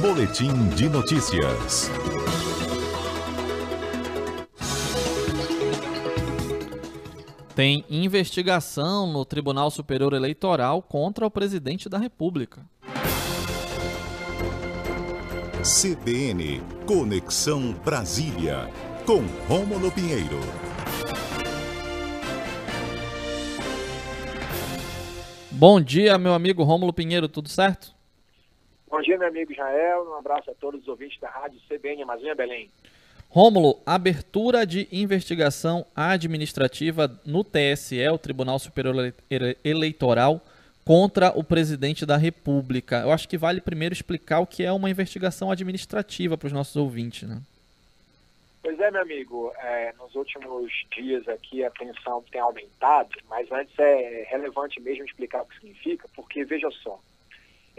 Boletim de notícias. Tem investigação no Tribunal Superior Eleitoral contra o presidente da República. CBN Conexão Brasília, com Rômulo Pinheiro. Bom dia, meu amigo Rômulo Pinheiro, tudo certo? Bom dia, meu amigo Israel. Um abraço a todos os ouvintes da Rádio CBN Amazônia Belém. Rômulo, abertura de investigação administrativa no TSE, o Tribunal Superior Eleitoral, contra o presidente da República. Eu acho que vale primeiro explicar o que é uma investigação administrativa para os nossos ouvintes, né? Pois é, meu amigo. É, nos últimos dias aqui a tensão tem aumentado, mas antes é relevante mesmo explicar o que significa, porque veja só,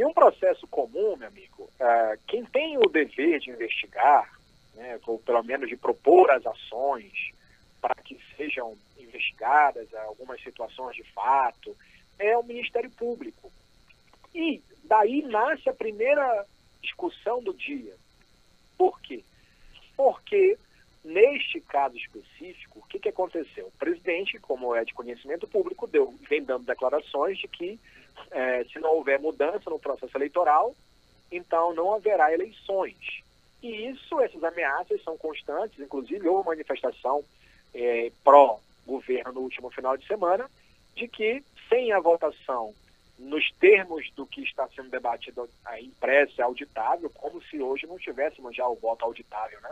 em um processo comum, meu amigo, uh, quem tem o dever de investigar, né, ou pelo menos de propor as ações para que sejam investigadas algumas situações de fato, é o Ministério Público. E daí nasce a primeira discussão do dia. Por quê? Porque, neste caso específico, o que, que aconteceu? O presidente, como é de conhecimento público, deu, vem dando declarações de que é, se não houver mudança no processo eleitoral, então não haverá eleições. E isso, essas ameaças são constantes, inclusive houve uma manifestação é, pró-governo no último final de semana, de que sem a votação nos termos do que está sendo debatido aí, impresso e auditável, como se hoje não tivéssemos já o voto auditável, né?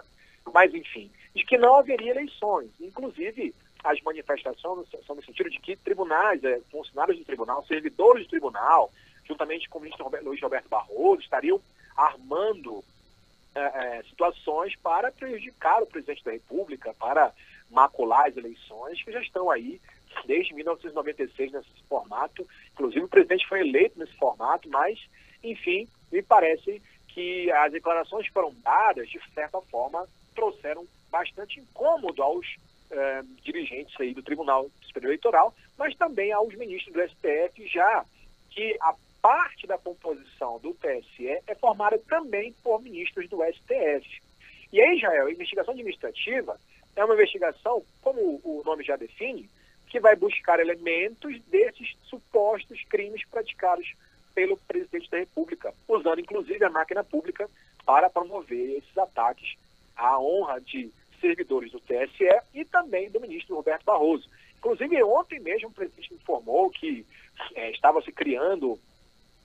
Mas, enfim, de que não haveria eleições. Inclusive, as manifestações são no sentido de que tribunais, é, funcionários do tribunal, servidores do tribunal, juntamente com o ministro Luiz Roberto Barroso, estariam armando é, é, situações para prejudicar o presidente da República, para macular as eleições, que já estão aí desde 1996 nesse formato. Inclusive, o presidente foi eleito nesse formato, mas, enfim, me parece que as declarações foram dadas, de certa forma, trouxeram bastante incômodo aos eh, dirigentes aí do Tribunal Superior Eleitoral, mas também aos ministros do STF, já que a parte da composição do TSE é formada também por ministros do STF. E aí, Israel, a investigação administrativa é uma investigação, como o nome já define, que vai buscar elementos desses supostos crimes praticados pelo presidente da República, usando inclusive a máquina pública para promover esses ataques à honra de servidores do TSE e também do ministro Roberto Barroso. Inclusive, ontem mesmo o presidente informou que é, estava se criando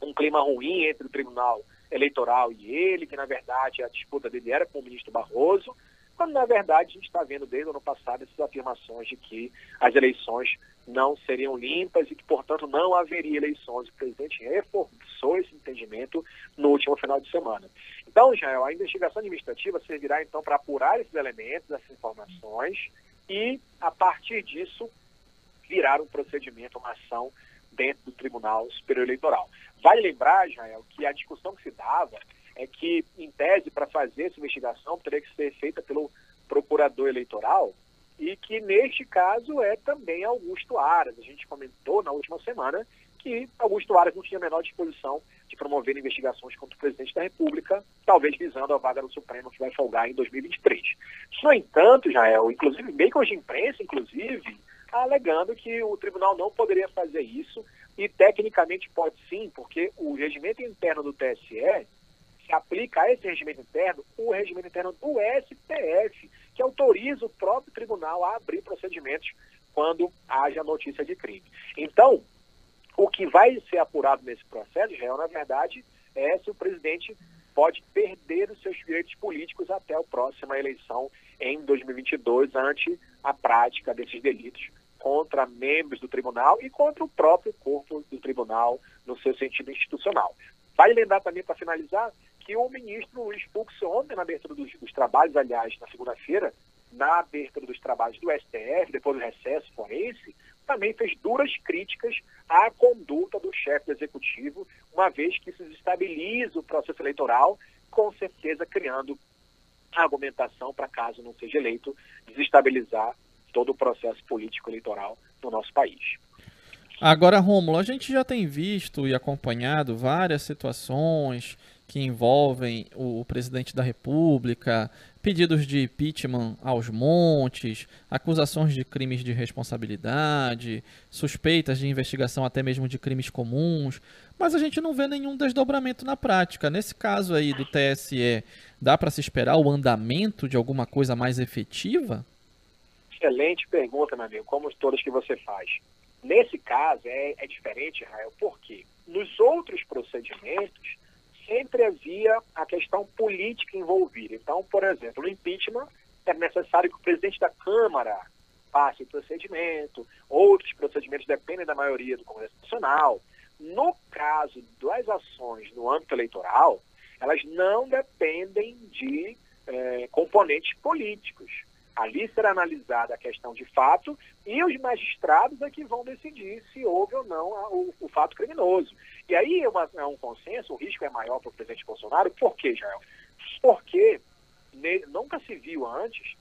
um clima ruim entre o Tribunal Eleitoral e ele, que na verdade a disputa dele era com o ministro Barroso, quando na verdade a gente está vendo desde o ano passado essas afirmações de que as eleições não seriam limpas e que, portanto, não haveria eleições. O presidente reforçou esse entendimento no último final de semana. Então, Israel, a investigação administrativa servirá então para apurar esses elementos, essas informações e, a partir disso, virar um procedimento, uma ação dentro do Tribunal Superior Eleitoral. Vale lembrar, Israel, que a discussão que se dava é que, em tese, para fazer essa investigação, teria que ser feita pelo procurador eleitoral e que, neste caso, é também Augusto Aras. A gente comentou na última semana que Augusto Aras não tinha a menor disposição de promover investigações contra o presidente da República, talvez visando a vaga no Supremo que vai folgar em 2023. No entanto, Jael, inclusive veículos de imprensa, inclusive, alegando que o tribunal não poderia fazer isso e tecnicamente pode sim, porque o regimento interno do TSE se aplica a esse regimento interno o regimento interno do STF, que autoriza o próprio tribunal a abrir procedimentos quando haja notícia de crime. Então, o que vai ser apurado nesse processo, Israel, na verdade, é se o presidente pode perder os seus direitos políticos até a próxima eleição em 2022, ante a prática desses delitos contra membros do tribunal e contra o próprio corpo do tribunal no seu sentido institucional. Vale lembrar também, para finalizar, que o ministro Luiz Fux, ontem, na abertura dos, dos trabalhos, aliás, na segunda-feira, na abertura dos trabalhos do STF, depois do recesso forense, também fez duras críticas à conduta do chefe do executivo, uma vez que isso desestabiliza o processo eleitoral, com certeza criando argumentação para, caso não seja eleito, desestabilizar todo o processo político eleitoral no nosso país. Agora, Rômulo, a gente já tem visto e acompanhado várias situações que envolvem o, o presidente da República, pedidos de impeachment aos montes, acusações de crimes de responsabilidade, suspeitas de investigação até mesmo de crimes comuns, mas a gente não vê nenhum desdobramento na prática. Nesse caso aí do TSE, dá para se esperar o andamento de alguma coisa mais efetiva? Excelente pergunta, meu amigo, como todas que você faz. Nesse caso é, é diferente, Rael, porque nos outros procedimentos sempre havia a questão política envolvida. Então, por exemplo, no impeachment é necessário que o presidente da Câmara passe o procedimento, outros procedimentos dependem da maioria do Congresso Nacional. No caso das ações no âmbito eleitoral, elas não dependem de eh, componentes políticos. Ali será analisada a questão de fato e os magistrados é que vão decidir se houve ou não o, o fato criminoso. E aí é, uma, é, um consenso, o risco é maior para o presidente Bolsonaro. Por quê, Jael? Porque ne, nunca se viu antes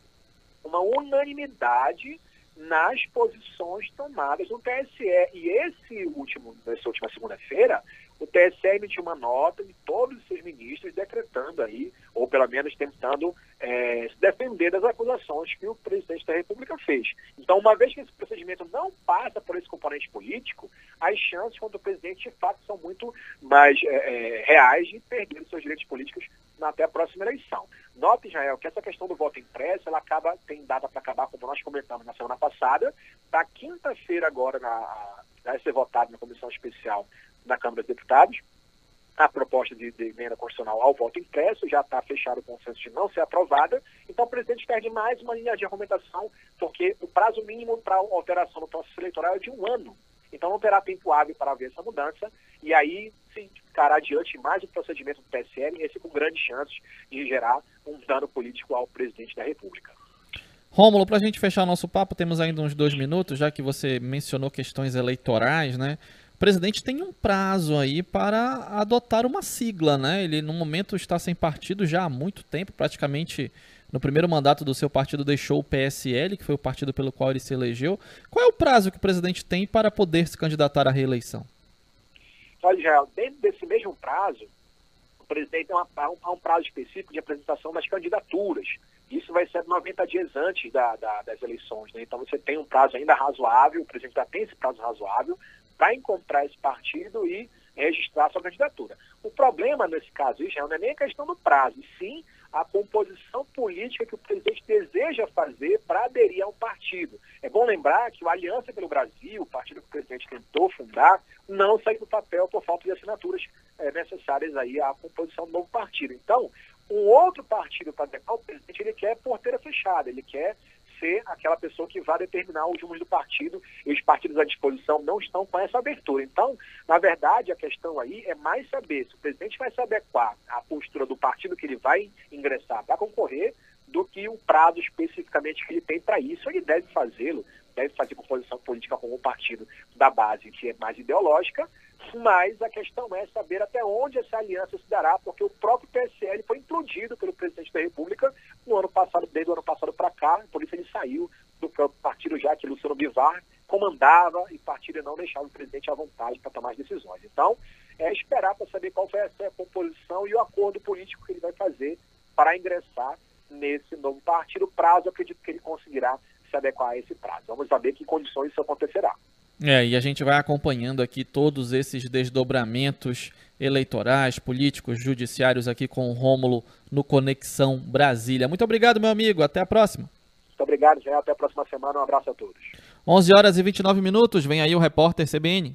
uma unanimidade nas posições tomadas no TSE. E esse último, nessa última segunda-feira, o TSE emitiu uma nota de todos os seus ministros decretando aí, ou pelo menos tentando é, se defender das acusações que o presidente da República fez. Então, uma vez que esse procedimento não passa por esse componente político, as chances contra o presidente, de fato, são muito mais é, é, reais de perder seus direitos políticos até a próxima eleição. Note, Israel, que essa questão do voto impresso, ela acaba, tem data para acabar, como nós comentamos na semana passada, para quinta-feira agora, na, vai ser votado na comissão especial na Câmara dos Deputados, a proposta de, de emenda constitucional ao voto impresso, já está fechado o consenso de não ser aprovada, então o presidente perde mais uma linha de argumentação, porque o prazo mínimo para alteração do processo eleitoral é de um ano. Então não terá tempo hábil para haver essa mudança, e aí se ficará adiante mais o procedimento do PSL, esse com grandes chances de gerar um dano político ao presidente da República. Rômulo, para a gente fechar nosso papo, temos ainda uns dois minutos, já que você mencionou questões eleitorais, né? Presidente tem um prazo aí para adotar uma sigla, né? Ele, no momento, está sem partido já há muito tempo, praticamente no primeiro mandato do seu partido deixou o PSL, que foi o partido pelo qual ele se elegeu. Qual é o prazo que o presidente tem para poder se candidatar à reeleição? Olha, Israel, dentro desse mesmo prazo, o presidente tem um prazo específico de apresentação das candidaturas. Isso vai ser 90 dias antes da, da, das eleições. Né? Então você tem um prazo ainda razoável, o presidente já tem esse prazo razoável para encontrar esse partido e registrar sua candidatura. O problema nesse caso, Israel, não é nem a questão do prazo, e sim a composição política que o presidente deseja fazer para aderir a um partido. É bom lembrar que o Aliança pelo Brasil, o partido que o presidente tentou fundar, não saiu do papel por falta de assinaturas é, necessárias aí à composição do novo partido. Então, um outro partido para o presidente, ele quer porteira fechada, ele quer ser aquela pessoa que vai determinar os rumos do partido e os partidos à disposição não estão com essa abertura. Então, na verdade, a questão aí é mais saber se o presidente vai se adequar à postura do partido que ele vai ingressar para concorrer do que o prazo especificamente que ele tem para isso. Ele deve fazê-lo, deve fazer composição política com o partido da base que é mais ideológica, mas a questão é saber até onde essa aliança se dará, porque o próprio PSL foi implodido pelo presidente da República no ano passado, desde o ano passado para cá, por isso ele saiu do partido já que Luciano Bivar comandava e o partido não deixava o presidente à vontade para tomar as decisões. Então, é esperar para saber qual foi essa composição e o acordo político que ele vai fazer para ingressar nesse novo partido. O prazo, acredito que ele conseguirá se adequar a esse prazo. Vamos saber que condições isso acontecerá. É, e a gente vai acompanhando aqui todos esses desdobramentos eleitorais, políticos, judiciários aqui com o Rômulo no Conexão Brasília. Muito obrigado, meu amigo. Até a próxima. Muito obrigado, Zé. Até a próxima semana. Um abraço a todos. 11 horas e 29 minutos. Vem aí o repórter CBN.